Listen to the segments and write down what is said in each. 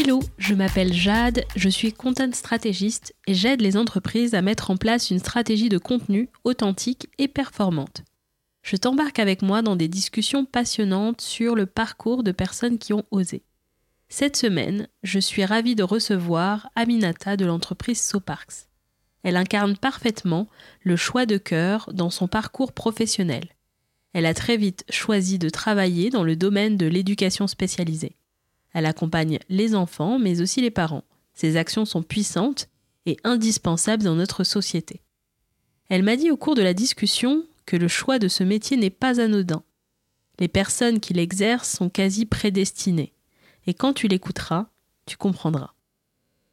Hello, je m'appelle Jade, je suis content stratégiste et j'aide les entreprises à mettre en place une stratégie de contenu authentique et performante. Je t'embarque avec moi dans des discussions passionnantes sur le parcours de personnes qui ont osé. Cette semaine, je suis ravie de recevoir Aminata de l'entreprise Soparks. Elle incarne parfaitement le choix de cœur dans son parcours professionnel. Elle a très vite choisi de travailler dans le domaine de l'éducation spécialisée. Elle accompagne les enfants, mais aussi les parents. Ses actions sont puissantes et indispensables dans notre société. Elle m'a dit au cours de la discussion que le choix de ce métier n'est pas anodin. Les personnes qui l'exercent sont quasi prédestinées. Et quand tu l'écouteras, tu comprendras.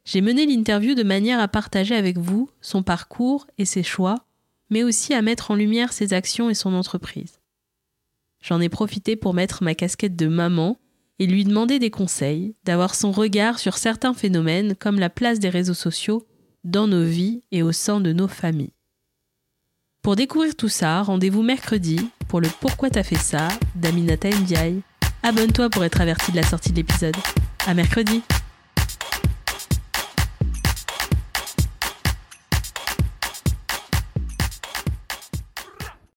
J'ai mené l'interview de manière à partager avec vous son parcours et ses choix, mais aussi à mettre en lumière ses actions et son entreprise. J'en ai profité pour mettre ma casquette de maman et lui demander des conseils, d'avoir son regard sur certains phénomènes comme la place des réseaux sociaux dans nos vies et au sein de nos familles. Pour découvrir tout ça, rendez-vous mercredi pour le Pourquoi t'as fait ça d'Aminata Ndiaye. Abonne-toi pour être averti de la sortie de l'épisode. À mercredi!